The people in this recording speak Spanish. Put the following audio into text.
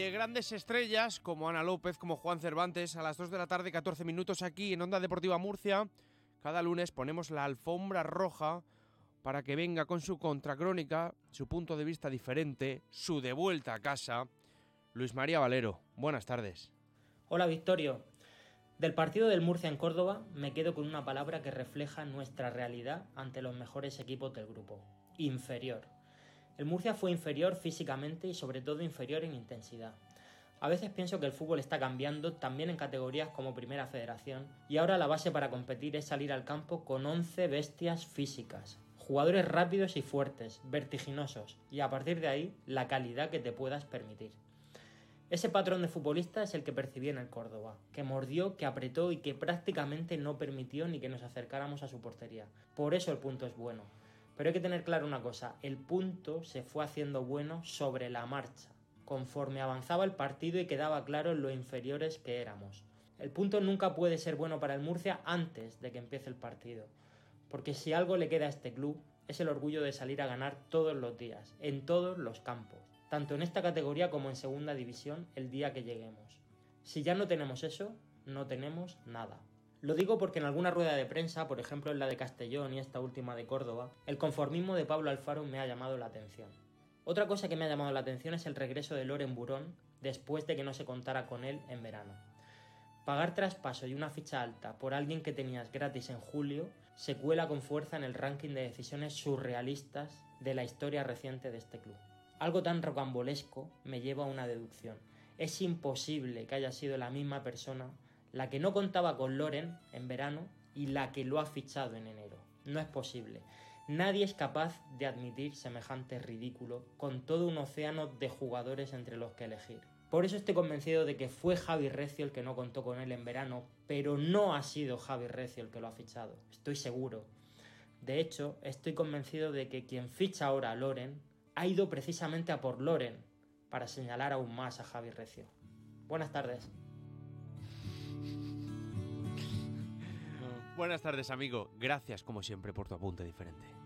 de grandes estrellas como Ana López, como Juan Cervantes, a las 2 de la tarde, 14 minutos aquí en Onda Deportiva Murcia. Cada lunes ponemos la alfombra roja para que venga con su contracrónica, su punto de vista diferente, su de vuelta a casa. Luis María Valero, buenas tardes. Hola Victorio. Del partido del Murcia en Córdoba me quedo con una palabra que refleja nuestra realidad ante los mejores equipos del grupo. Inferior. El Murcia fue inferior físicamente y sobre todo inferior en intensidad. A veces pienso que el fútbol está cambiando también en categorías como Primera Federación y ahora la base para competir es salir al campo con 11 bestias físicas, jugadores rápidos y fuertes, vertiginosos y a partir de ahí la calidad que te puedas permitir. Ese patrón de futbolista es el que percibí en el Córdoba, que mordió, que apretó y que prácticamente no permitió ni que nos acercáramos a su portería. Por eso el punto es bueno. Pero hay que tener claro una cosa, el punto se fue haciendo bueno sobre la marcha, conforme avanzaba el partido y quedaba claro lo inferiores que éramos. El punto nunca puede ser bueno para el Murcia antes de que empiece el partido, porque si algo le queda a este club es el orgullo de salir a ganar todos los días, en todos los campos, tanto en esta categoría como en segunda división el día que lleguemos. Si ya no tenemos eso, no tenemos nada. Lo digo porque en alguna rueda de prensa, por ejemplo en la de Castellón y esta última de Córdoba, el conformismo de Pablo Alfaro me ha llamado la atención. Otra cosa que me ha llamado la atención es el regreso de Loren Burón después de que no se contara con él en verano. Pagar traspaso y una ficha alta por alguien que tenías gratis en julio se cuela con fuerza en el ranking de decisiones surrealistas de la historia reciente de este club. Algo tan rocambolesco me lleva a una deducción. Es imposible que haya sido la misma persona la que no contaba con Loren en verano y la que lo ha fichado en enero. No es posible. Nadie es capaz de admitir semejante ridículo con todo un océano de jugadores entre los que elegir. Por eso estoy convencido de que fue Javi Recio el que no contó con él en verano, pero no ha sido Javi Recio el que lo ha fichado. Estoy seguro. De hecho, estoy convencido de que quien ficha ahora a Loren ha ido precisamente a por Loren para señalar aún más a Javi Recio. Buenas tardes. Buenas tardes, amigo. Gracias, como siempre, por tu apunte diferente.